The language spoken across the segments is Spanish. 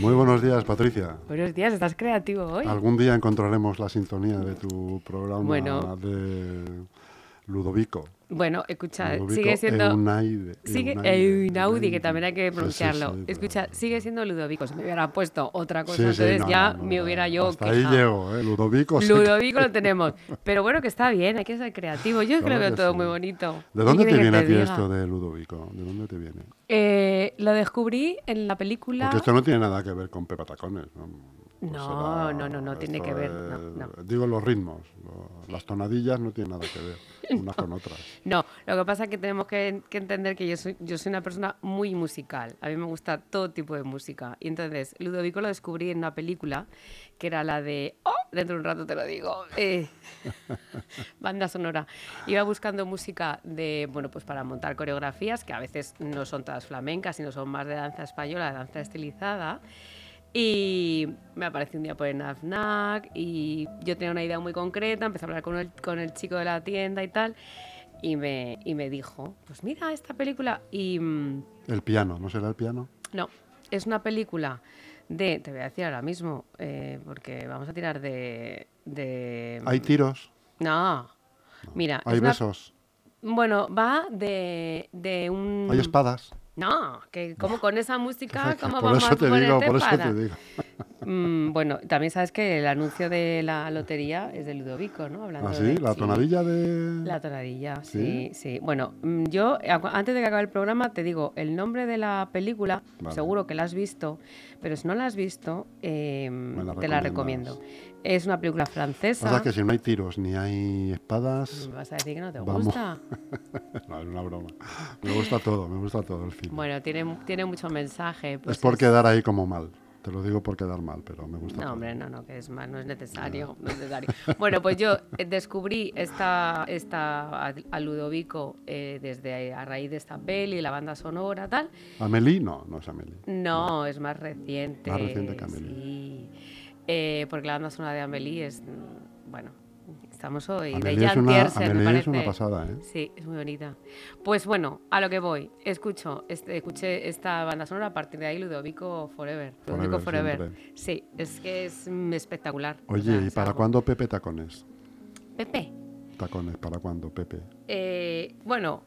Muy buenos días, Patricia. Buenos días, estás creativo hoy. Algún día encontraremos la sintonía de tu programa Bueno. de Ludovico. Bueno, escucha, sigue siendo... Einaide, Sigue Einaudi, que también hay que Sí, sí, pronunciarlo. pero- Escucha, sigue siendo Ludovico. Si me hubiera puesto otra cosa, Sí, entonces no, ya no, me no, hubiera yo Hasta ahí llego, ¿eh? Ludovico. Ludovico lo tenemos. Pero bueno, que está bien, hay que ser creativo. Yo es que todo muy bonito. ¿De ¿Qué dónde te viene a ti esto de Ludovico? ¿De dónde te viene? Eh, lo descubrí en la película... Porque esto no tiene nada que ver con Pepa Tacones. No, Pues No, no, no, no tiene que ver, no, no. Digo los ritmos, lo- las tonadillas no tienen nada que ver unas con otras. No, lo que pasa es que tenemos que, que entender que yo soy, yo soy una persona muy musical. A mí me gusta todo tipo de música. Y entonces, Ludovico lo descubrí en una película que era la de. ¡Oh! Dentro de un rato te lo digo. eh, banda sonora. Iba buscando música de, bueno, pues para montar coreografías, que a veces no son todas flamencas, sino son más de danza española, de danza estilizada. Y me apareció un día por el FNAC y yo tenía una idea muy concreta, empecé a hablar con el, con el chico de la tienda y tal, y me, y me dijo, pues mira esta película. Y mm, El piano, ¿no será el piano? no, es una película de, te voy a decir ahora mismo, eh, porque vamos a tirar de... de Hay tiros, No, mira, hay una- besos, bueno, va de, de un... hay espadas. No, que como con esa música, ¿cómo por vamos eso a te digo, por eso para? te digo. Mm, bueno, también sabes que el anuncio de la lotería es de Ludovico, ¿no? Hablando ¿Ah, sí? de- La sí, tonadilla de... La tonadilla, ¿Sí? sí, sí. Bueno, mm, yo antes de que acabe el programa te digo el nombre de la película, Vale. seguro que la has visto, pero si no la has visto, eh, la te la recomiendo. Es una película francesa. O sea que si no hay tiros ni hay espadas... ¿Me vas a decir que no te Vamos. gusta? No, es una broma. Me gusta todo, me gusta todo el film. Bueno, tiene, tiene mucho mensaje. pues es por es- quedar ahí como mal. Te lo digo por quedar mal, pero me gusta No, todo. hombre, no, no, que es más, no es necesario. No es necesario. Bueno, pues yo eh, descubrí esta, esta a, Ludovico eh, desde a raíz de esta peli, la banda sonora, tal. ¿Amelie? No, no es Amelie. No, es más reciente. Más reciente que Amélie. Sí. Eh, porque la banda sonora de Amelie es, mm, bueno, estamos hoy. Amelie de Jan una- Tiersen, me es una pasada, ¿eh? Sí, es muy bonita. Pues bueno, a lo que voy. Escucho, este, escuché esta banda sonora, a partir de ahí Ludovico Forever. Ludovico Forever, Forever. Sí, es que es mm, espectacular. O Oye, sea, ¿y para algo- cuándo Pepe Tacones? Pepe. Tacones, ¿para cuándo Pepe? Eh, bueno,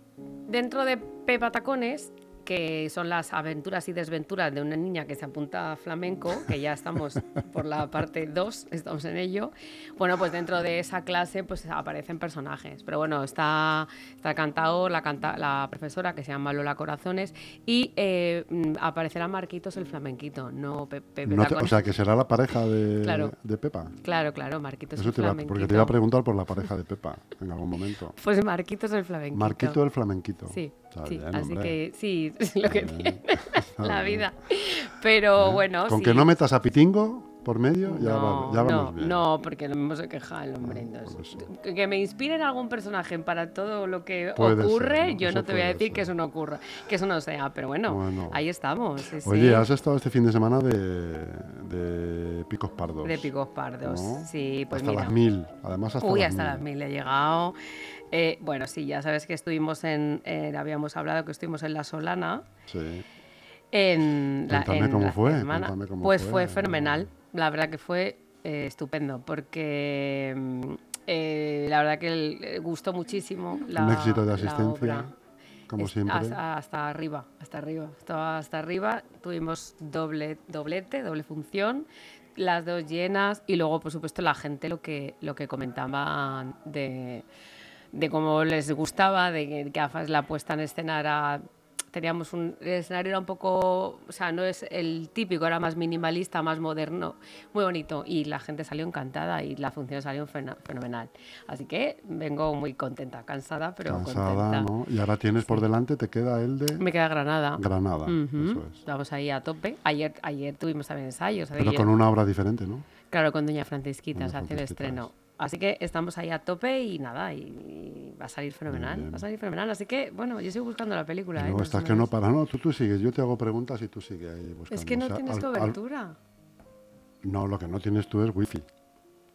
dentro de Pepa Tacones, que son las aventuras y desventuras de una niña que se apunta a flamenco, que ya estamos por la parte 2, estamos en ello. Bueno, pues dentro de esa clase pues aparecen personajes. Pero bueno, está, está el cantador, la, canta, la profesora que se llama Lola Corazones y eh, aparecerá Marquitos el flamenquito, no Pe- Pepe No te- o sea, que será la pareja de, Claro. de Pepa. Claro, claro, Marquitos Eso el te flamenquito. porque te iba a preguntar por la pareja de Pepa en algún momento. Pues Marquitos el flamenquito. Marquito el flamenquito. Sí, Está sí, bien, así hombre. que sí, es lo que Está tiene la bien. vida. Pero bueno, Con sí. que no metas a Pitingo por medio, ya, no, va- ya no, vamos bien. no, porque lo mismo se queja el hombre. entonces, que me inspiren algún personaje para todo lo que Puede ocurre, ser, ¿no? yo no te voy a decir ser. que eso no ocurra, que eso no sea, pero bueno, Bueno. ahí estamos. sí, sí. Oye, has estado este fin de semana de, de picos pardos. de picos pardos. ¿no? Sí, pues hasta mira. las mil. Además, hasta Uy, las hasta mil. las mil he llegado. Eh, bueno, sí, ya sabes que estuvimos en, eh, habíamos hablado que estuvimos en La Solana. Sí. En la, en cómo la fue, semana. cómo pues fue. fue fenomenal, la verdad que fue eh, estupendo, porque mm, eh, la verdad que el- gustó muchísimo la Un éxito de asistencia, obra. como Es- siempre. Hasta, hasta arriba, hasta arriba, estaba hasta arriba. Tuvimos doble, doblete, doble función, las dos llenas y luego, por supuesto, la gente lo que, lo que comentaban de, de cómo les gustaba, de que, AFAS la puesta en escena era teníamos un el escenario era un poco, o sea, no es el típico, era más minimalista, más moderno, muy bonito y la gente salió encantada y la función salió fenomenal. Así que vengo muy contenta, cansada, pero Cansada, contenta. ¿no? Y ahora tienes por delante, te queda el de Me queda Granada. Granada. Ujú. Eso es. Vamos ahí a tope. Ayer, ayer tuvimos también ensayos. Pero ayer- con una obra diferente, ¿no? Claro, con Doña Francisquita Doña se hace el estreno. Así que estamos ahí a tope y nada, y, y va a salir fenomenal. bien. Va a salir fenomenal. Así que, bueno, yo sigo buscando la película. Y ¿eh? No estás que no para. No, tú, tú sigues. Yo te hago preguntas y tú sigues ahí buscando. Es que no O sea, tienes al- al- cobertura. no, lo que no tienes tú es wifi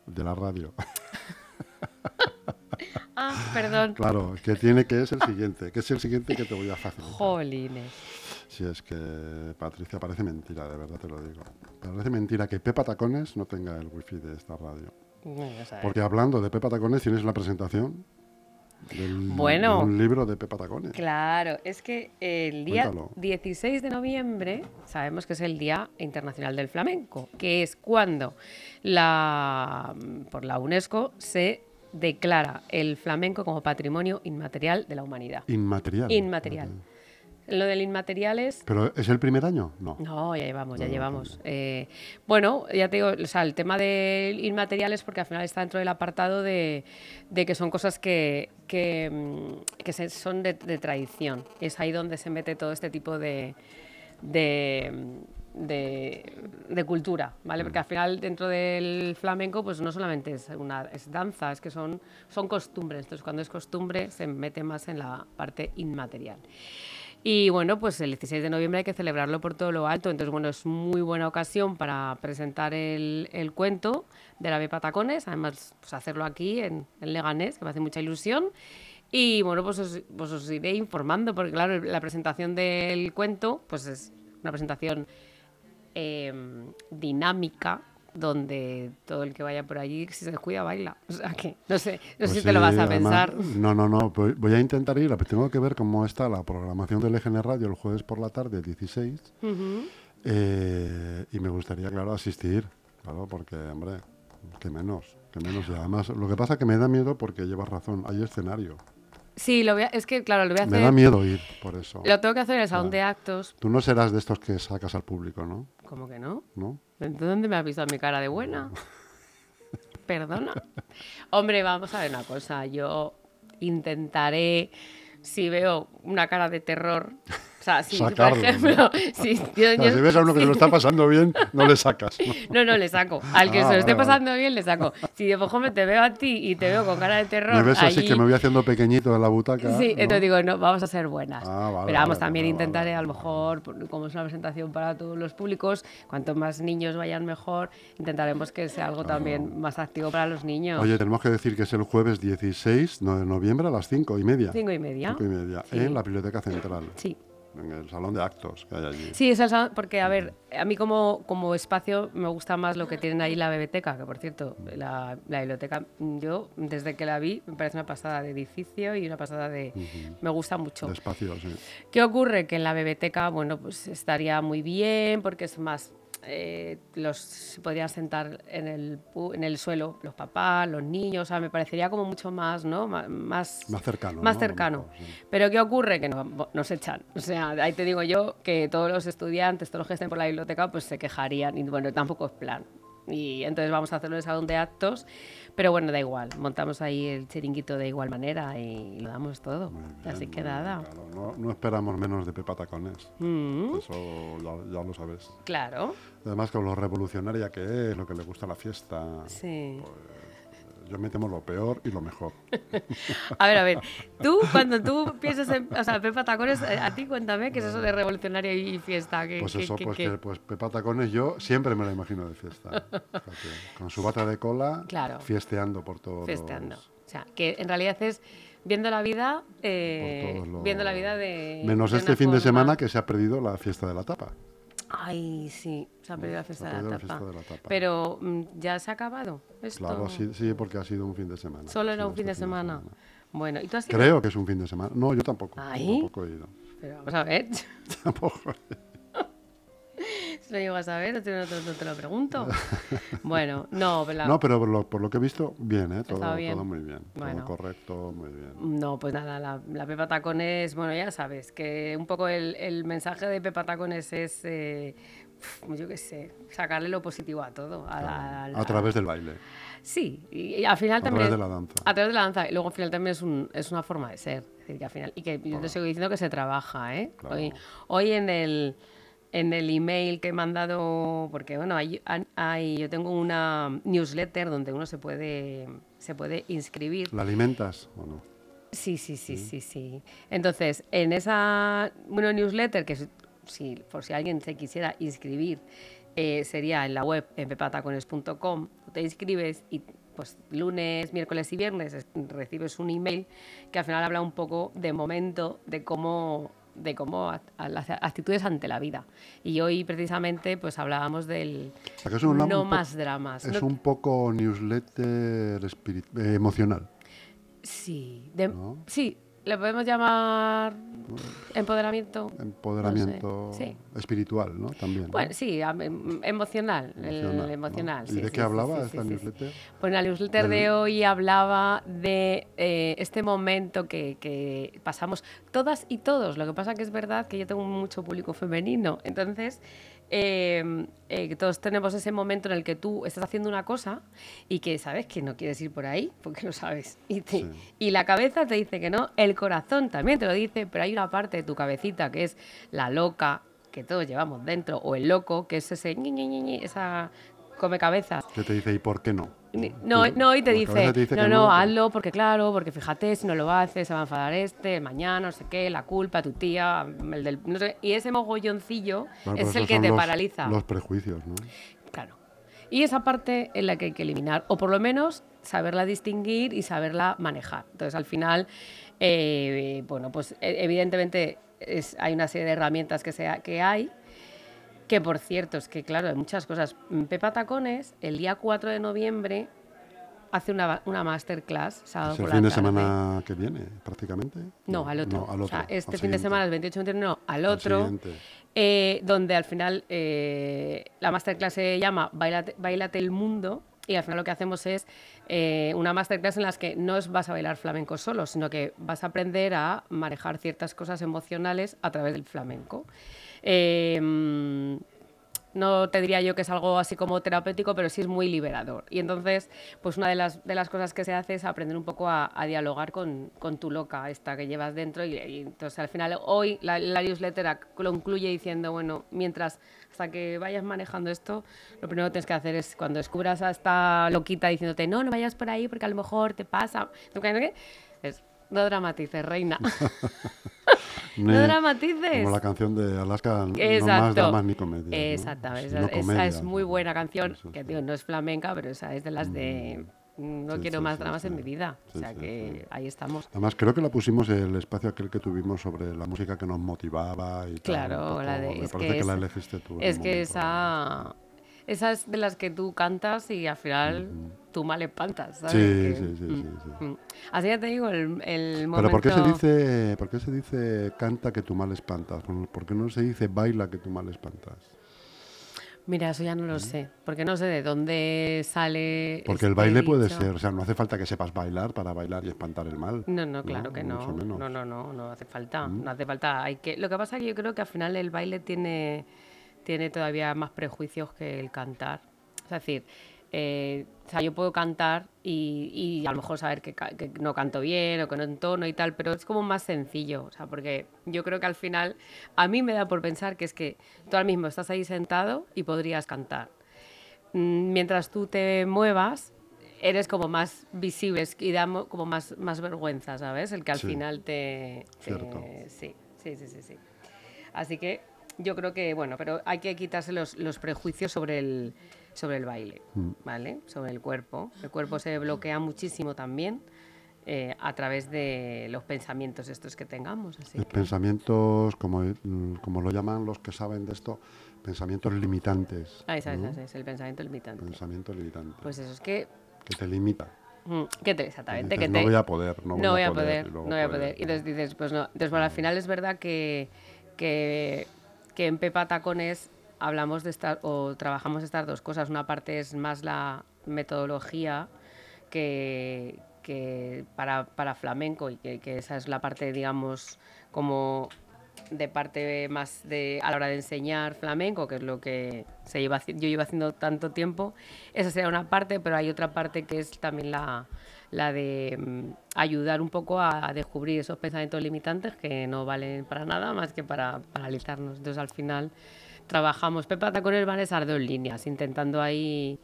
de la radio. Ah, perdón. claro, que tiene que es el siguiente, que es el siguiente que te voy a facilitar. Jolines. Si es que, Patricia, parece mentira, de verdad te lo digo. Parece mentira que Pepa Tacones no tenga el wifi de esta radio. Porque hablando de Pepa Tacones, tienes una presentación del, Bueno. de un libro de Pepa Tacones. Claro, es que el día Cuéntalo. 16 de noviembre sabemos que es el Día Internacional del Flamenco, que es cuando la, por la UNESCO se declara el flamenco como patrimonio inmaterial de la humanidad. Inmaterial. Inmaterial. Lo del inmaterial es... ¿Pero es el primer año? No. No, ya llevamos, ya No, no, llevamos. Eh, bueno, ya te digo, o sea, el tema del inmaterial es porque al final está dentro del apartado de, de que son cosas que, que, mm, que se- son de, de tradición. Es ahí donde se mete todo este tipo de, de, de, de cultura, ¿vale? Porque al final dentro del flamenco pues no solamente es una es danza, es que son, son costumbres. Entonces cuando es costumbre se mete más en la parte inmaterial. Y bueno, pues el 16 de noviembre hay que celebrarlo por todo lo alto. Entonces, bueno, es muy buena ocasión para presentar el, el cuento de la B Patacones. Además, pues hacerlo aquí en, Leganés, que me hace mucha ilusión. Y bueno, pues os, pues os iré informando, porque claro, la presentación del cuento, pues es una presentación eh, dinámica, donde todo el que vaya por allí, si se descuida, baila. O sea que, no sé, no sé Pues si te lo vas a además- pensar. No, no, no. Voy, a intentar ir. pero Tengo que ver cómo está la programación del EGN Radio el jueves por la tarde, 16. Ujú. Eh, y me gustaría, claro, asistir. Claro, porque, hombre, que menos. Que menos. Y además, lo que pasa es que me da miedo porque llevas razón. Hay escenario. Sí, lo voy a- es que, claro, lo voy a Me hacer. da miedo ir, por eso. Lo tengo que hacer en el salón Claro. de actos. Tú no serás de estos que sacas al público, ¿no? ¿Cómo que no? ¿No? ¿De dónde me has visto mi cara de buena? Perdona. Hombre, vamos a ver una cosa. Yo intentaré, si veo una cara de terror, o sea, si por Sacarlo, ejemplo, si, yo- O sea, yo- si ves a uno que se lo está pasando bien, no le sacas. ¿no? no, no, le saco. Al que Ah, se lo esté pasando bien, le saco. Si de ejemplo te veo a ti y te veo con cara de terror, Me ves así allí- que me voy haciendo pequeñito en la butaca. Sí, ¿no? entonces digo, no, vamos a ser buenas. Ah, vale, Pero vamos, vale, también vale, intentaré, a lo mejor, por- como es una presentación para todos los públicos, cuanto más niños vayan mejor, intentaremos que sea algo también más activo para los niños. Oye, tenemos que decir que es el jueves 16 no, de noviembre a las 5 y media. Cinco y media. Cinco y media, Sí. en la Biblioteca Central, Sí. En el salón de actos que hay allí. Sí, es el salón- porque, a ver, a mí como, como espacio me gusta más lo que tienen ahí la biblioteca, que por cierto, la, la biblioteca, yo desde que la vi me parece una pasada de edificio y una pasada de... Me gusta mucho. De espacio, sí. ¿Qué ocurre? Que en la biblioteca, bueno, pues estaría muy bien porque es más, eh, los se podrían sentar en el, en el suelo los papás, los niños, o sea, me parecería como mucho más, ¿no? Ma- Más, Más cercano. más cercano. sí. Pero ¿qué ocurre? Que no- nos echan. O sea, ahí te digo yo que todos los estudiantes, todos los que estén por la biblioteca, pues se quejarían y bueno, tampoco es plan. Y entonces vamos a hacerlo en el salón de actos, pero bueno, da igual, montamos ahí el chiringuito de igual manera y lo damos todo. Bien, Así que nada. claro. No, no esperamos menos de Pepa Tacones. Mm, Eso ya, ya lo sabes. claro. Además, con lo revolucionaria que es, lo que le gusta la fiesta. Sí. Yo me temo lo peor y lo mejor. A ver, a ver. Tú, cuando tú piensas en. O sea, Pepa Tacones, eh, a ti cuéntame qué es eso de revolucionario y fiesta. ¿Qué, Pues eso, pues que pues Pepa Tacones yo siempre me la imagino de fiesta. Con su bata de cola, Claro. fiesteando por todos Festeando. los- O sea, que en realidad es viendo la vida. eh, los- Viendo la vida de. Menos de este fin de semana que se ha perdido la fiesta de la tapa. Ay, sí, se ha perdido la Se ha fiesta, de, perdido la tapa. fiesta de la tapa. Pero mm, ya se ha acabado. Esto. Claro, sí, sí, porque ha sido un fin de semana. Solo era un fin de este semana. Bueno, ¿y tú has ido? Creo que es un fin de semana. No, yo tampoco. yo Ay. tampoco he ido. Pero vamos a ver. Tampoco. Si lo a ver, no te, no lo pregunto. bueno, no, pero la- No, pero por lo, por lo que he visto, bien, ¿eh? Todo, Estado bien. todo muy bien. Bueno. Todo correcto, muy bien. No, pues nada, la, la Pepa Tacones, bueno, ya sabes, que un poco el, el mensaje de Pepa Tacones es, eh, yo qué sé, sacarle lo positivo a todo. A, a A través del baile. Sí, y, al final A también... través de la danza. A través de la danza. Y luego al final también es, un, es una forma de ser. Es decir, que al final... Y que yo te sigo diciendo que se trabaja, ¿eh? Claro. Hoy, hoy en el... En el email que he mandado, porque bueno, hay, hay- yo tengo una newsletter donde uno se puede, se puede inscribir ¿La alimentas o no? Sí, sí, sí, sí, sí. Entonces, en esa bueno, newsletter, que si- por si alguien se quisiera inscribir, eh, sería en la web en pepatacones.com. Te inscribes y pues lunes, miércoles y viernes es- recibes un email que al final habla un poco de momento de cómo de cómo a- a las actitudes ante la vida. Y hoy precisamente pues hablábamos del no más dramas. Es No- un poco newsletter eh, emocional. Sí, de- ¿No? sí, le podemos llamar empoderamiento. Empoderamiento sí. espiritual, ¿no? También. ¿no? Bueno, sí, am- em- emocional, el Emocional, ¿no? emocional. ¿Y sí, de sí, qué sí, hablaba sí, esta sí, sí, sí. newsletter? Pues la newsletter Del- de hoy hablaba de eh, este momento que, que pasamos todas y todos. Lo que pasa que es verdad que yo tengo mucho público femenino. Entonces, eh, eh, todos tenemos ese momento en el que tú estás haciendo una cosa y que sabes que no quieres ir por ahí, porque lo sabes. Y, te- Sí. y la cabeza te dice que no, el corazón también te lo dice, pero hay una parte de tu cabecita que es la loca que todos llevamos dentro, o el loco, que es ese ñi, ñi, ñi, ñi, esa come cabezas. Que te dice, ¿y por qué no? No, no, y te dice, cabeza te dice no, no, hazlo porque claro, porque fíjate, si no lo haces, se va a enfadar este, mañana, no sé qué, la culpa, tu tía, el del... no sé, y ese mogolloncillo Bueno, es el que te los- paraliza. Los prejuicios, ¿no? Claro. Y esa parte es la que hay que eliminar, o por lo menos saberla distinguir y saberla manejar. Entonces, al final, eh, bueno, pues e- evidentemente es- hay una serie de herramientas que, sea, que hay, que por cierto, es que claro, hay muchas cosas. Pepa Tacones, el día 4 de noviembre, hace una, una masterclass, sábado Es el por fin la de tarde. semana que viene, prácticamente. No, al otro. No, al O otro. sea, este al fin de semana, el 28 21 no, al Al otro. siguiente. eh, donde al final eh, la masterclass se llama Bailate, Bailate el Mundo. Y al final lo que hacemos es eh, una masterclass en las que no es vas a bailar flamenco solo, sino que vas a aprender a manejar ciertas cosas emocionales a través del flamenco. Mm, no te diría yo que es algo así como terapéutico, pero sí es muy liberador. Y entonces, pues una de las, de las cosas que se hace es aprender un poco a, dialogar con, con tu loca, esta que llevas dentro. Y, entonces al final, hoy la, la newsletter concluye diciendo, bueno, mientras, hasta que vayas manejando esto, lo primero que tienes que hacer es cuando descubras a esta loquita diciéndote, no, no vayas por ahí porque a lo mejor te pasa. ¿no qué? Es, no dramatices, reina. no dramatices. Como la canción de Alaska, no más dramas ni comedias. ¿no? Exactamente. Sino Esa, es muy ¿no? buena canción, Eso que digo, no es flamenca, pero esa es de las de mm, no Sí, quiero sí, más sí, dramas en mi vida. O sea que ahí estamos. Además, creo que la pusimos en el espacio aquel que tuvimos sobre la música que nos motivaba y Claro, poco. la de- Me es parece que que, la es- elegiste tú. Es que momento. esa, esa es de las que tú cantas y al final tú mal espantas. ¿sabes? Sí, Que- sí, sí, sí, sí. mm. Así ya te digo, el, el momento... Pero ¿por qué, se dice, ¿por qué se dice canta que tú mal espantas? ¿Por qué no se dice baila que tú mal espantas? Mira, eso ya no lo sé, porque no sé de dónde sale... Porque el este baile puede ser, o sea, no hace falta que sepas bailar para bailar y espantar el mal. No, no, claro que no. Mucho menos. No, no, no, no hace falta. Mm. No hace falta. Hay que. Lo que pasa es que yo creo que al final el baile tiene, tiene todavía más prejuicios que el cantar. Es decir, eh, o sea, yo puedo cantar y, y a lo mejor saber que, que no canto bien o que no entono y tal, pero es como más sencillo. O sea, porque yo creo que al final a mí me da por pensar que es que tú ahora mismo estás ahí sentado y podrías cantar. Mm, Mientras tú te muevas, eres como más visible y da mo- como más, más vergüenza, ¿sabes? El que al Sí. final te... te- sí, sí, sí, sí. Así que yo creo que, bueno, pero hay que quitarse los, los prejuicios sobre el, sobre el baile, Mm. ¿vale? Sobre el cuerpo. El cuerpo se bloquea muchísimo también eh, a través de los pensamientos estos que tengamos. Así que- Pensamientos, como, mm, como lo llaman los que saben de esto, pensamientos limitantes. Ah, esa, ¿no? esa, esa, es el pensamiento limitante. Pensamiento limitante. Pues eso, es que... que te limita. mm, Que te, exactamente, Dices, que no voy a poder, no, no voy a poder, luego no voy a poder. Y entonces dices, pues no. Entonces, bueno, al final es verdad que, que, que en Pepa Tacones hablamos de estas, o trabajamos estas dos cosas. Una parte es más la metodología que, para, para flamenco y que, esa es la parte, digamos, como de parte más de a la hora de enseñar flamenco, que es lo que se lleva, yo llevo haciendo tanto tiempo. Esa sería una parte, pero hay otra parte que es también la, la de mm, ayudar un poco a, a descubrir esos pensamientos limitantes que no valen para nada más que para paralizarnos. Entonces al final trabajamos Pepa Tacones van esas dos líneas, intentando ahí,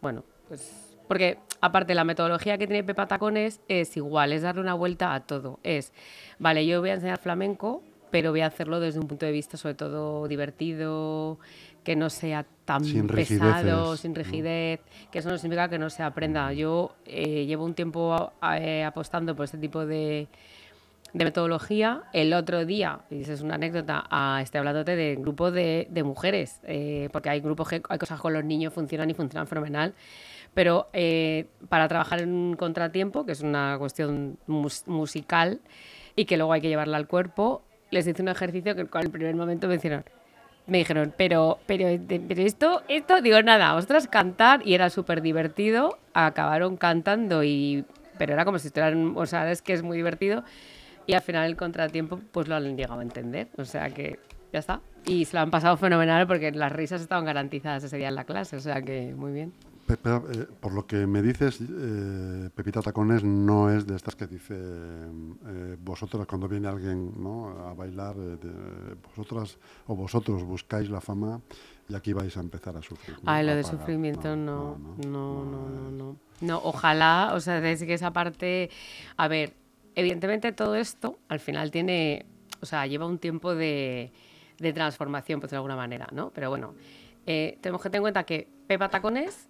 bueno, pues porque aparte la metodología que tiene Pepa Tacones es igual, es darle una vuelta a todo. Es, vale, yo voy a enseñar flamenco, pero voy a hacerlo desde un punto de vista sobre todo divertido, que no sea tan Sin pesado, sin ¿no? rigidez, que eso no significa que no se aprenda. Yo eh, llevo un tiempo eh, apostando por este tipo de, de metodología. El otro día, y esa es una anécdota, ah, estoy hablándote de grupo de, de mujeres, eh, porque hay grupos que hay cosas con los niños funcionan y funcionan fenomenal. Pero eh, para trabajar en un contratiempo, que es una cuestión mus- musical y que luego hay que llevarla al cuerpo, les hice un ejercicio que en el primer momento me hicieron, me dijeron, pero, pero, esto, esto, digo, nada, ostras, cantar, y era súper divertido, acabaron cantando, y, pero era como si estuvieran, o sea, es que es muy divertido, y al final el contratiempo, pues lo han llegado a entender, o sea que ya está. Y se lo han pasado fenomenal porque las risas estaban garantizadas ese día en la clase, o sea que muy bien. Pepe, eh, por lo que me dices, eh, Pepita Tacones no es de estas que dice eh, vosotras cuando viene alguien ¿no? a bailar, eh, de- vosotras o vosotros buscáis la fama y aquí vais a empezar a sufrir. ¿no? Ay, lo A de pagar. sufrimiento no, no, no, no, no. No, ojalá, o sea, es que esa parte, a ver, evidentemente todo esto al final tiene, o sea, lleva un tiempo de, de transformación, pues de alguna manera, ¿no? Pero bueno, eh, tenemos que tener en cuenta que Pepa Tacones es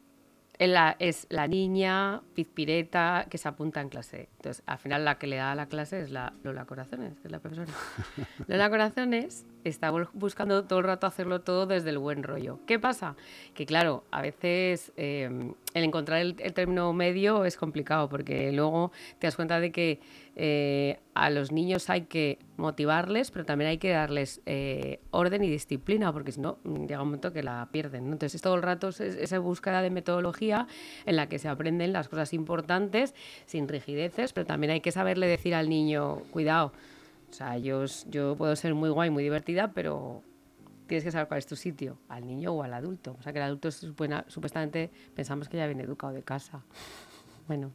la, es la niña pizpireta que se apunta en clase. Entonces, al final la que le da la clase es la Lola Corazones, que es la profesora. Lola Corazones está bus- buscando todo el rato hacerlo todo desde el buen rollo. ¿Qué pasa? Que claro, a veces eh, el encontrar el, el término medio es complicado porque luego te das cuenta de que eh, a los niños hay que motivarles, pero también hay que darles eh, orden y disciplina, porque si no, mm, llega un momento que la pierden. ¿no? Entonces, todo el rato es esa búsqueda de metodología en la que se aprenden las cosas importantes sin rigideces, pero también hay que saberle decir al niño, cuidado, o sea, yo, yo puedo ser muy guay, muy divertida, pero tienes que saber cuál es tu sitio, al niño o al adulto. O sea, que el adulto buena- supuestamente pensamos que ya viene educado de casa. Bueno,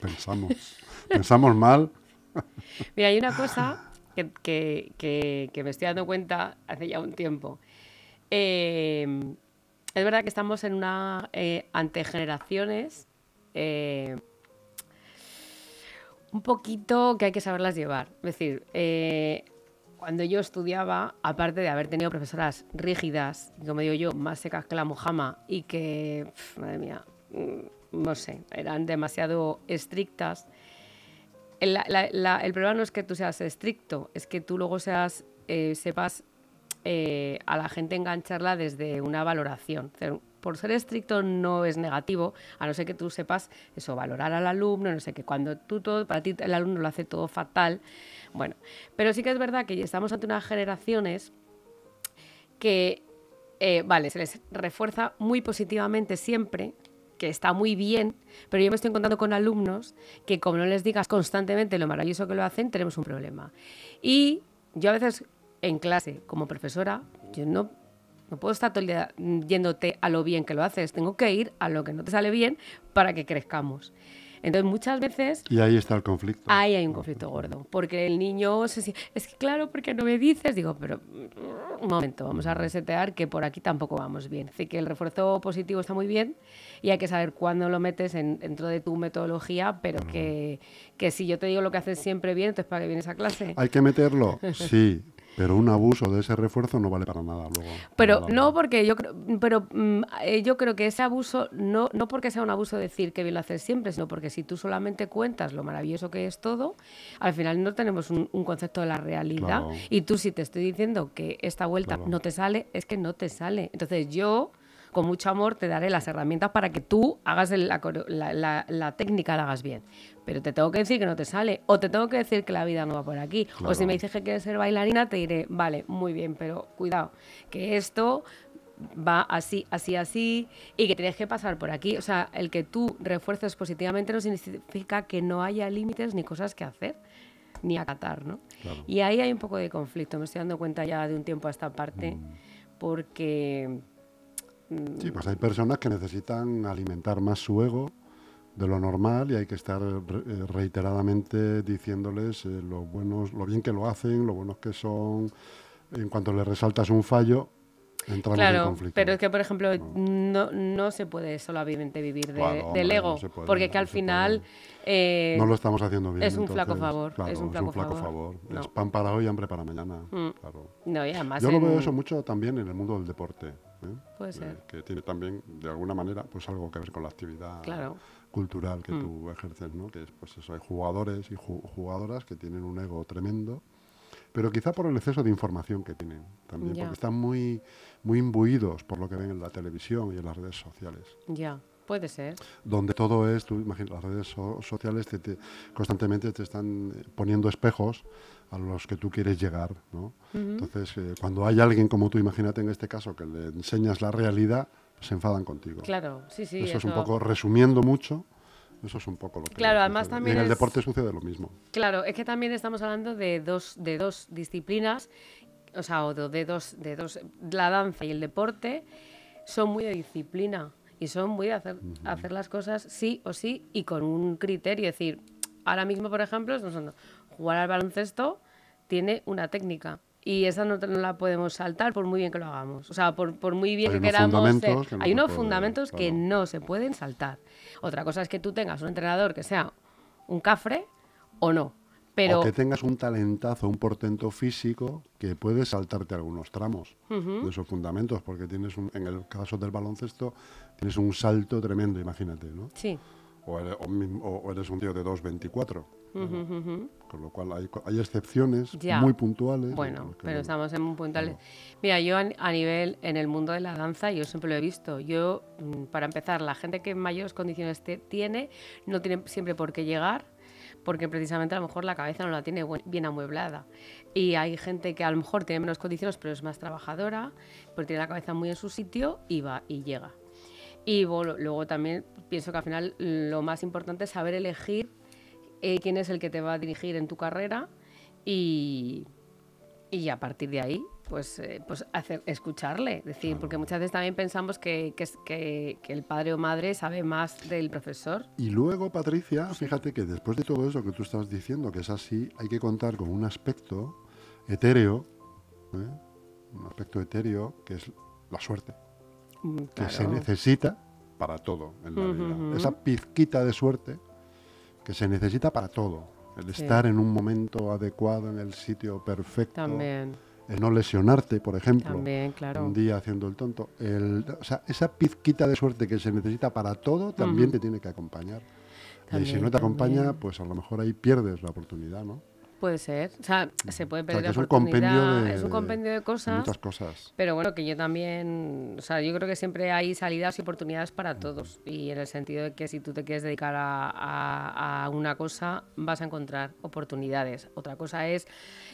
Pensamos, pensamos mal. Mira, hay una cosa que, que- que- que me estoy dando cuenta hace ya un tiempo. Eh, es verdad que estamos en una eh, ante generaciones eh, un poquito que hay que saberlas llevar. Es decir, eh, cuando yo estudiaba, aparte de haber tenido profesoras rígidas, como digo yo, más secas que la mojama y que, madre mía, mm, no sé, eran demasiado estrictas, el problema no es que tú seas estricto, es que tú luego seas, eh, sepas eh, a la gente engancharla desde una valoración. Por ser estricto no es negativo, a no ser que tú sepas eso, valorar al alumno, no sé qué. Cuando tú todo, para ti el alumno lo hace todo fatal, bueno. Pero sí que es verdad que estamos ante unas generaciones que, eh, vale, se les refuerza muy positivamente siempre, que está muy bien, pero yo me estoy encontrando con alumnos que como no les digas constantemente lo maravilloso que lo hacen, tenemos un problema. Y yo a veces en clase, como profesora, yo no, no puedo estar todo el día yéndote a lo bien que lo haces, tengo que ir a lo que no te sale bien para que crezcamos. Entonces muchas veces Y ahí está el conflicto. Ahí hay un conflicto gordo, porque el niño se siente, es que claro, porque no me dices, digo, pero mm, un momento, vamos a resetear que por aquí tampoco vamos bien. Así que el refuerzo positivo está muy bien y hay que saber cuándo lo metes en- dentro de tu metodología, pero que, que si yo te digo lo que haces siempre bien, entonces ¿para qué vienes a clase? ¿Hay que meterlo? Sí, pero un abuso de ese refuerzo no vale para nada luego. Pero no porque yo creo, pero mm, eh, yo creo que ese abuso no no porque sea un abuso decir que bien lo haces siempre, sino porque si tú solamente cuentas lo maravilloso que es todo, al final no tenemos un, un concepto de la realidad. Claro. Y tú si te estoy diciendo que esta vuelta Claro. no te sale, es que no te sale. Entonces yo con mucho amor te daré las herramientas para que tú hagas el- la, técnica, la hagas bien. Pero te tengo que decir que no te sale, o te tengo que decir que la vida no va por aquí. O si me dices que quieres ser bailarina, te diré, vale, muy bien, pero cuidado, que esto va así, así, así, y que tienes que pasar por aquí. O sea, el que tú refuerces positivamente no significa que no haya límites ni cosas que hacer, ni acatar, ¿no? Claro. Y ahí hay un poco de conflicto, me estoy dando cuenta ya de un tiempo a esta parte, Mm. porque... Sí, pues hay personas que necesitan alimentar más su ego de lo normal y hay que estar eh, reiteradamente diciéndoles eh, lo buenos, lo bien que lo hacen, lo buenos que son. En cuanto le resaltas un fallo, entramos en Claro, conflicto. pero es que, por ejemplo, no, no se puede solamente vivir de- Claro, del ego, no puede, porque que al final... eh, no lo estamos haciendo bien. es un flaco favor, claro, es un flaco favor. favor. Es No. pan para hoy, hambre para mañana. Mm. claro. no, y además Yo lo veo eso mucho también en el mundo del deporte. ¿eh? Puede Eh, ser. que tiene también, de alguna manera, pues algo que ver con la actividad Claro. cultural que Mm. tú ejerces, ¿no? Que es, pues eso, hay jugadores y ju- jugadoras que tienen un ego tremendo, pero quizá por el exceso de información que tienen también, Ya. porque están muy, muy imbuidos por lo que ven en la televisión y en las redes sociales Ya, puede ser. donde todo es, tú imaginas, las redes so- sociales te, te- constantemente te están eh, poniendo espejos a los que tú quieres llegar, ¿no? Entonces, eh, cuando hay alguien como tú, imagínate en este caso, que le enseñas la realidad, se enfadan contigo. Claro, sí, sí. eso, es un eso- poco, resumiendo mucho, eso es un poco lo que... Claro, además sucede. también Y en el es- deporte sucede lo mismo. Claro, es que también estamos hablando de dos, de dos disciplinas, o sea, o de, de dos, de dos, la danza y el deporte son muy de disciplina y son muy de hacer, hacer las cosas sí o sí y con un criterio. Es decir, ahora mismo, por ejemplo, estamos hablando, jugar al baloncesto tiene una técnica. Y esa no, no la podemos saltar por muy bien que lo hagamos. O sea, por, por muy bien Hay que queramos. fundamentos ser- que no hay unos pueden, fundamentos que claro. no se pueden saltar. Otra cosa es que tú tengas un entrenador que sea un cafre o no. Pero O que tengas un talentazo, un portento físico que puedes saltarte algunos tramos de esos fundamentos, porque tienes un, en el caso del baloncesto, tienes un salto tremendo, imagínate, ¿no? sí, O eres, o eres un tío de 2.24. ¿no? Con lo cual hay, hay excepciones Ya. muy puntuales. en Bueno, pero no- estamos en un punto... Mira, yo a, a nivel, en el mundo de la danza, yo siempre lo he visto. Yo, mm, para empezar, la gente que mayores condiciones te- tiene, no tiene siempre por qué llegar, porque precisamente a lo mejor la cabeza no la tiene bien amueblada. Y hay gente que a lo mejor tiene menos condiciones, pero es más trabajadora, pero tiene la cabeza muy en su sitio y va y llega. Y luego también pienso que al final lo más importante es saber elegir eh, quién es el que te va a dirigir en tu carrera y, y a partir de ahí, pues, eh, pues hacer, escucharle. decir, porque muchas veces también pensamos que, que, es- que- que el padre o madre sabe más del profesor. Y luego, Patricia, fíjate que después de todo eso que tú estás diciendo, que es así, hay que contar con un aspecto etéreo, ¿eh? un aspecto etéreo que es la suerte, Mm, que se necesita para todo en la vida. Esa pizquita de suerte que se necesita para todo. El Sí. estar en un momento adecuado, en el sitio perfecto, También, el no lesionarte, por ejemplo. también, claro. un día haciendo el tonto. El- o sea, esa pizquita de suerte que se necesita para todo también te tiene que acompañar. y si no te acompaña, pues a lo mejor ahí pierdes la oportunidad, ¿no? Puede ser. O sea, se puede O sea, perder la es un compendio de, es un compendio de de cosas. muchas cosas. Pero bueno, que yo también, o sea, yo creo que siempre hay salidas y oportunidades para todos. Y en el sentido de que si tú te quieres dedicar a, a- a una cosa, vas a encontrar oportunidades. Otra cosa es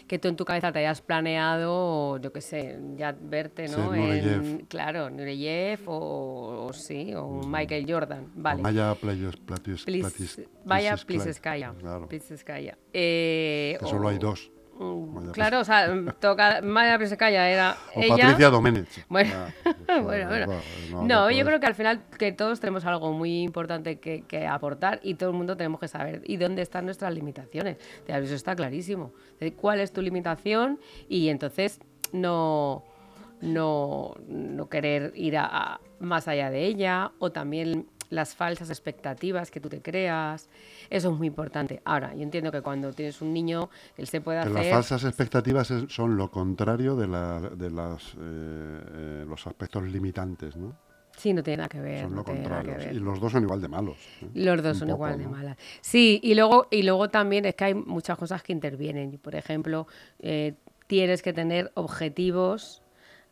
que tú en tu cabeza te hayas planeado, yo qué sé, ya verte, ¿no? Nureyev. claro, Nureyev o, o sí, o un Michael Jordan. Vale. Maya Playos, Platis, Platis- vaya Pliskaya. Claro, Pliskaya. Eh, que solo hay dos. Mm, Claro, o sea, toca, Maya Pliskaya era O ella. Patricia Domenech. Bueno, Ah, bueno, bueno. no, No, no yo creo que al final que todos tenemos algo muy importante que, que aportar y todo el mundo tenemos que saber y dónde están nuestras limitaciones. Eso está clarísimo. ¿Cuál es tu limitación? Y entonces no, no, no querer ir a, a más allá de ella o también las falsas expectativas que tú te creas. Eso es muy importante. Ahora, yo entiendo que cuando tienes un niño, él se puede Que hacer... las falsas expectativas es- son lo contrario de, la- de las, eh, eh, los aspectos limitantes, ¿no? Sí, no tiene nada que ver. Son lo contrario. Y los dos son igual de malos. ¿eh? Los dos Un son poco, igual de malas. Sí, y luego, y luego también es que hay muchas cosas que intervienen. Por ejemplo, eh, tienes que tener objetivos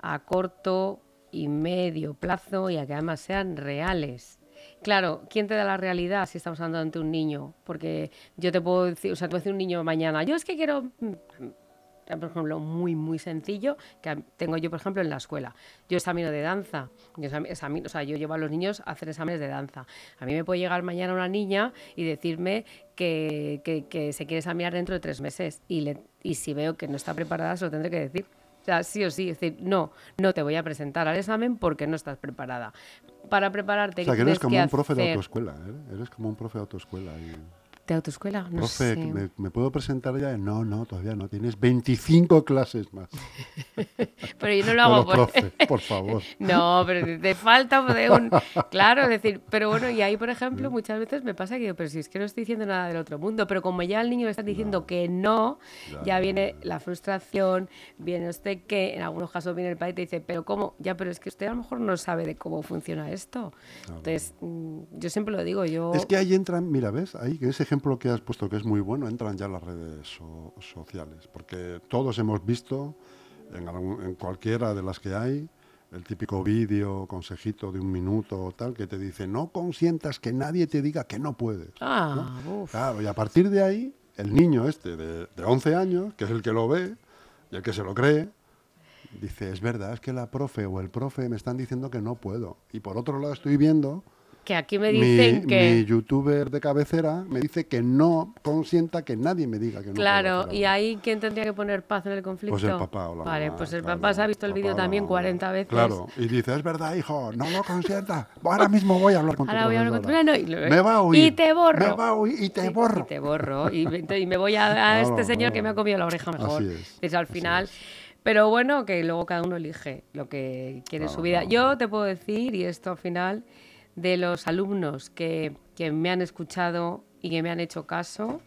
a corto y medio plazo y a que además sean reales. Claro, ¿quién te da la realidad si estamos hablando ante un niño? Porque yo te puedo decir, o sea, puedo decir un niño mañana, yo es que quiero, mm, por ejemplo, muy, muy sencillo, que tengo yo, por ejemplo, en la escuela. Yo examino de danza, yo, exam- examino- o sea, yo llevo a los niños a hacer exámenes de danza. A mí me puede llegar mañana una niña y decirme que, que- que se quiere examinar dentro de tres meses. Y, le- y si veo que no está preparada, se lo tendré que decir. O sea, sí o sí, es decir, no, no te voy a presentar al examen porque no estás preparada. Para prepararte, O sea, que ¿qué eres como un profe de autoescuela, ¿eh? Eres como un profe de autoescuela. y- ¿De autoescuela? No Profe, sé. ¿me, me puedo presentar ya? No, no, todavía no. Tienes 25 clases más. Pero yo no lo hago por... profe, por favor. No, pero te- falta de un... Claro, es decir, pero bueno, y ahí, por ejemplo, muchas veces me pasa que digo, pero si es que no estoy diciendo nada del otro mundo, pero como ya al niño le están diciendo que no, Ya, ya viene la frustración, viene usted que, en algunos casos viene el padre y te dice, pero ¿cómo? Ya, pero es que usted a lo mejor no sabe de cómo funciona esto. Entonces, mm, yo siempre lo digo, yo... Es que ahí entran, mira, ¿ves? Ahí, que ese ejemplo que has puesto que es muy bueno, entran ya las redes so- sociales. Porque todos hemos visto, en, algún- en cualquiera de las que hay, el típico vídeo, consejito de un minuto o tal, que te dice, no consientas que nadie te diga que no puedes. Ah, uf. Claro, y a partir de ahí, el niño este de, de 11 años, que es el que lo ve y el que se lo cree, dice, es verdad, es que la profe o el profe me están diciendo que no puedo. Y por otro lado estoy viendo Que aquí me mi, dicen que... mi youtuber de cabecera me dice que no consienta que nadie me diga que no Claro, y ahí ¿quién tendría que poner paz en el conflicto? Pues el papá o la Vale, mamá, pues el claro, papá se ha visto el vídeo también mamá. 40 veces. Claro, y dice, es verdad, hijo, no lo consientas. Ahora mismo voy a hablar con tu Ahora voy a hablar con tu y Me va a oír. Y te borro. Me va a oír y te borro. Y te borro. Y, me- y me voy a, a Claro, este señor que me ha comido la oreja mejor. Así es, al final. Pero bueno, que luego cada uno elige lo que quiere en su vida. Yo te puedo decir, y esto al final, de los alumnos que, que me han escuchado y que me han hecho caso,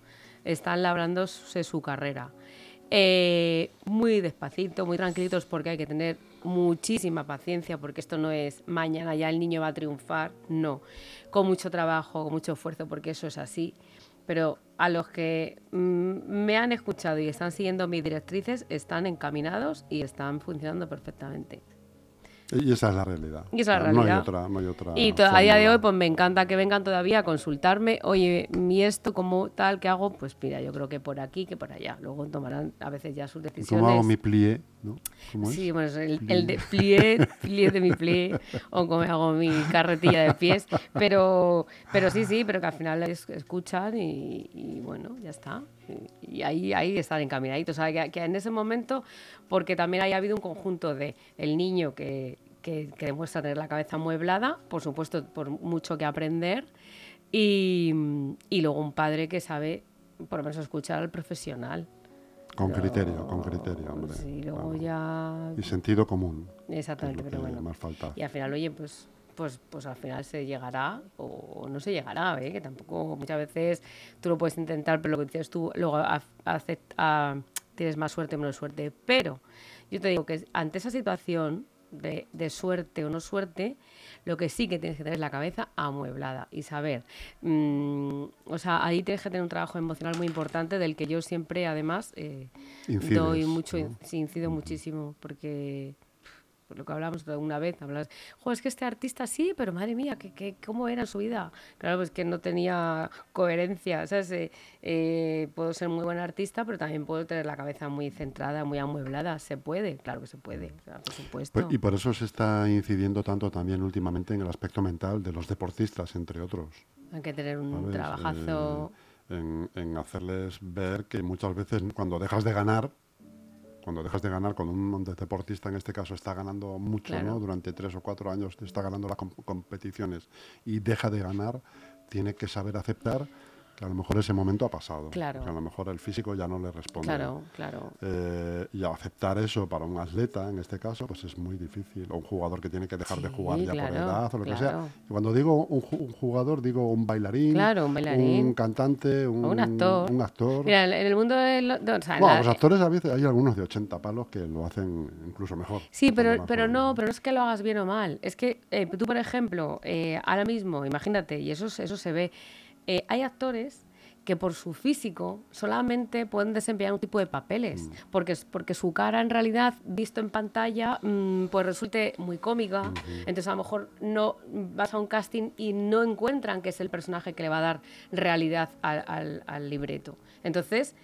están labrándose su carrera. Eh, muy despacito, muy tranquilitos, porque hay que tener muchísima paciencia, porque esto no es mañana ya el niño va a triunfar, no. Con mucho trabajo, con mucho esfuerzo, porque eso es así. Pero a los que mm, me han escuchado y están siguiendo mis directrices, están encaminados y están funcionando perfectamente. Y esa es la realidad. Y esa es la No hay realidad. otra, no hay otra Y a día de hoy, pues me encanta que vengan todavía a consultarme. Oye, mi esto como tal que hago, pues mira, yo creo que por aquí, que por allá. Luego tomarán a veces ya sus decisiones. ¿Cómo hago mi plié? ¿No? ¿Cómo es? Sí, bueno, es el, el de plié, plié de mi plié, o como hago mi carretilla de pies. Pero, pero sí, sí, pero que al final es- escuchan y, y bueno, ya está. Y, y ahí, ahí están encaminaditos. O sea, que, que en ese momento, porque también haya habido un conjunto de el niño que, que, que demuestra tener la cabeza mueblada, por supuesto, por mucho que aprender, y, y luego un padre que sabe, por lo menos, escuchar al profesional. Con criterio, con criterio, hombre. Sí, luego claro. ya Y sentido común. Exactamente, pero bueno. más falta. Y al final, oye, pues, pues, pues al final se llegará o no se llegará, ¿eh? que tampoco muchas veces tú lo puedes intentar, pero lo que dices tú, luego a- tienes más suerte o menos suerte. Pero yo te digo que ante esa situación de, de suerte o no suerte, lo que sí que tienes que tener es la cabeza amueblada y saber. mm, o sea, ahí tienes que tener un trabajo emocional muy importante del que yo siempre, además, eh, Incides, doy mucho, ¿no? sí, incido muchísimo, porque por lo que hablamos de una vez, hablas, jo, es que este artista sí, pero madre mía, ¿qué, qué, cómo era su vida? Claro, pues que no tenía coherencia, ¿sabes? Eh, eh, puedo ser muy buen artista, pero también puedo tener la cabeza muy centrada, muy amueblada, se puede, claro que se puede, o sea, por supuesto. Pues- y por eso se está incidiendo tanto también últimamente en el aspecto mental de los deportistas, entre otros. Hay que tener un ¿sabes? trabajazo, Eh, en, en hacerles ver que muchas veces cuando dejas de ganar, cuando dejas de ganar, cuando un deportista en este caso está ganando mucho, Claro. ¿no? durante tres o cuatro años está ganando las com- competiciones y deja de ganar, tiene que saber aceptar que a lo mejor ese momento ha pasado. Claro. Que a lo mejor el físico ya no le responde. claro, claro. Eh, y aceptar eso para un atleta, en este caso, pues es muy difícil. O un jugador que tiene que dejar de jugar ya por edad o lo que sea. Y cuando digo un, ju- un jugador, digo un bailarín, Claro, un bailarín. un cantante, un, actor. un actor. Mira, en el mundo de... lo- o sea, Bueno, la- los actores a veces hay algunos de 80 palos que lo hacen incluso mejor. Sí, pero, pero no, pero no es que lo hagas bien o mal. Es que eh, tú, por ejemplo, eh, ahora mismo, imagínate, y eso, eso se ve, eh, hay actores que por su físico solamente pueden desempeñar un tipo de papeles, porque, es- porque su cara en realidad, visto en pantalla, mm, pues resulte muy cómica, entonces a lo mejor no vas a un casting y no encuentran que es el personaje que le va a dar realidad al, al- al libreto. Entonces,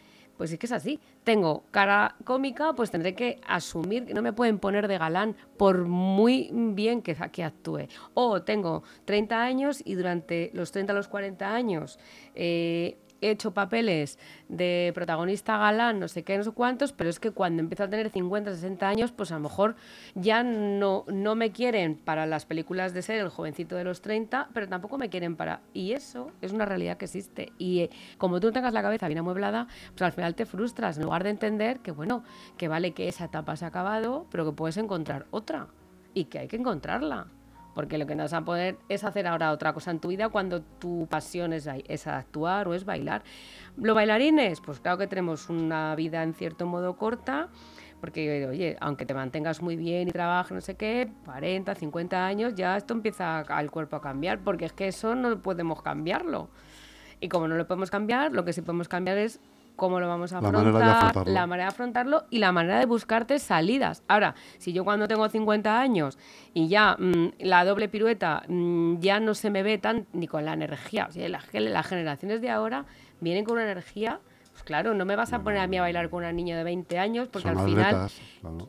pues sí que es así. Tengo cara cómica, pues tendré que asumir que no me pueden poner de galán por muy bien que, que actúe. O tengo 30 años y durante los 30 a los 40 años eh, hecho papeles de protagonista galán, no sé qué, no sé cuántos, pero es que cuando empiezo a tener 50, 60 años, pues a lo mejor ya no, no me quieren para las películas de ser el jovencito de los 30, pero tampoco me quieren para... Y eso es una realidad que existe. Y eh, como tú tengas la cabeza bien amueblada, pues al final te frustras, en lugar de entender que, bueno, que vale que esa etapa se ha acabado, pero que puedes encontrar otra y que hay que encontrarla. Porque lo que no vas a poder es hacer ahora otra cosa en tu vida cuando tu pasión es, es actuar o es bailar. ¿Los bailarines? Pues claro que tenemos una vida en cierto modo corta, porque, oye, aunque te mantengas muy bien y trabajes, no sé qué, 40, 50 años, ya esto empieza al cuerpo a cambiar, porque es que eso no podemos cambiarlo. Y como no lo podemos cambiar, lo que sí podemos cambiar es cómo lo vamos a afrontar, la manera de afrontarlo y la manera de buscarte salidas. Ahora, si yo cuando tengo 50 años y ya mm, la doble pirueta mm, ya no se me ve tan ni con la energía, o sea, las, generaciones de ahora vienen con una energía, pues claro, no me vas a poner a mí a bailar con una niña de 20 años porque al final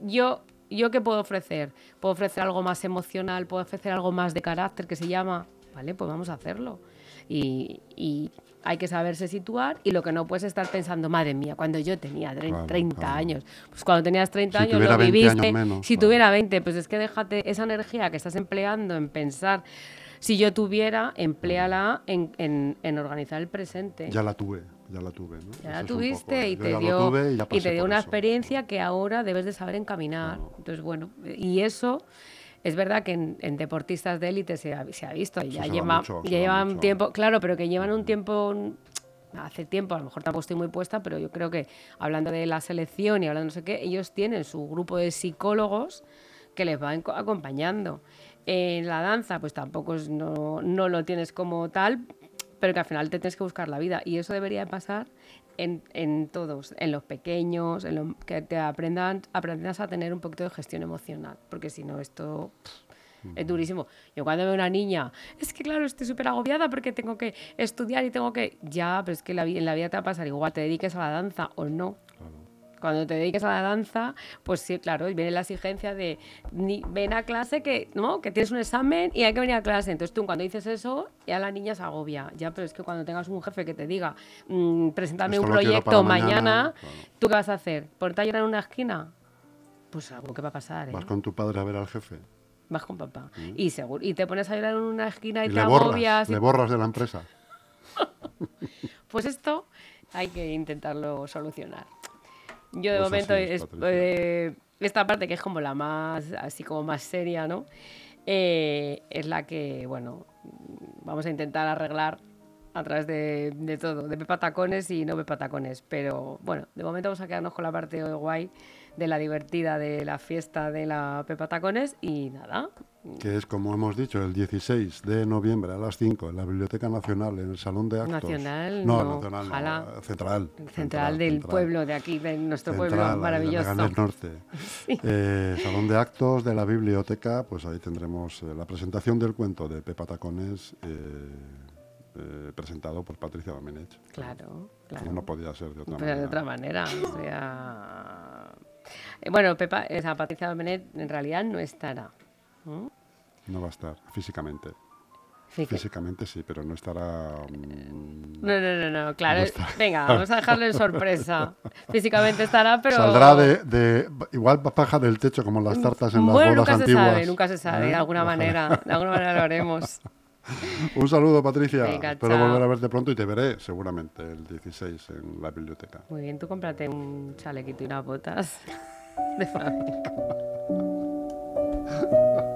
yo yo qué puedo ofrecer? Puedo ofrecer algo más emocional, puedo ofrecer algo más de carácter que se llama, vale, pues vamos a hacerlo. Y, y, hay que saberse situar y lo que no puedes estar pensando, madre mía, cuando yo tenía 30 años, pues cuando tenías 30 años lo viviste, si tuviera 20, pues es que déjate esa energía que estás empleando en pensar, si yo tuviera, empleala en, en, en organizar el presente. Ya la tuve, ya la tuve. ¿no? Ya la tuviste y, te dio, y, te dio una experiencia que ahora debes de saber encaminar. Entonces, bueno, y eso... Es verdad que en, deportistas de élite se ha, se ha visto, ya, lleva, llevan tiempo, claro, pero que llevan un tiempo hace tiempo, a lo mejor tampoco estoy muy puesta, pero yo creo que hablando de la selección y hablando no sé qué, ellos tienen su grupo de psicólogos que les van acompañando. En la danza, pues tampoco no, no, lo tienes como tal, pero que al final te tienes que buscar la vida. Y eso debería pasar en, en todos, en los pequeños, en lo, que te aprendan, aprendas a tener un poquito de gestión emocional, porque si no esto es durísimo. Yo cuando veo una niña, es que claro, estoy súper agobiada porque tengo que estudiar y tengo que... Ya, pero es que la, en la vida te va a pasar igual, te dediques a la danza o no. Cuando te dediques a la danza, pues sí, claro, viene la exigencia de ven a clase que, ¿no? que tienes un examen y hay que venir a clase. Entonces tú cuando dices eso, ya la niña se agobia. Ya, pero es que cuando tengas un jefe que te diga, mmm, presentarme un proyecto mañana, ¿tú qué vas a hacer? ¿Por a llorar en una esquina? Pues algo que va a pasar. ¿eh? ¿Vas con tu padre a ver al jefe? Vas con papá. Mm. Y, seguro, y te pones a llorar en una esquina y, te agobias. Le borras de la empresa. pues esto hay que intentarlo solucionar. Yo de momento, eh, esta parte que es como la más, así como más seria, ¿no? Eh, es la que, bueno, vamos a intentar arreglar a través de, de todo, de pepatacones y no pepatacones. Pero bueno, de momento vamos a quedarnos con la parte guay de la divertida de la fiesta de la Pepa Tacones y nada. Que es, como hemos dicho, el 16 de noviembre a las 5 en la Biblioteca Nacional, en el Salón de Actos. Nacional, no, Nacional, no, Central, central. del pueblo de aquí, de nuestro pueblo maravilloso. De Norte. eh, Salón de Actos de la Biblioteca, pues ahí tendremos eh, la presentación del cuento de Pepa Tacones. Eh, eh, presentado por Patricia Domenech. Claro, claro. no podía ser de otra manera. de otra manera. O sea, eh, bueno, Pepa, esa Patricia Domenet en realidad no estará. ¿no? va a estar físicamente. Físicamente sí, pero no estará. Mm, no, no, no, no, claro. venga, vamos a dejarle en sorpresa. Físicamente estará, pero. Saldrá de. de igual baja del techo como las tartas en las bueno, bodas nunca se sabe, nunca se sabe, de ¿Eh? alguna manera. De alguna manera lo haremos. Un saludo, Patricia. Venga, Espero volver a verte pronto y te veré seguramente el 16 en la biblioteca. Muy bien, tú cómprate un chalequito y unas botas de flamenco.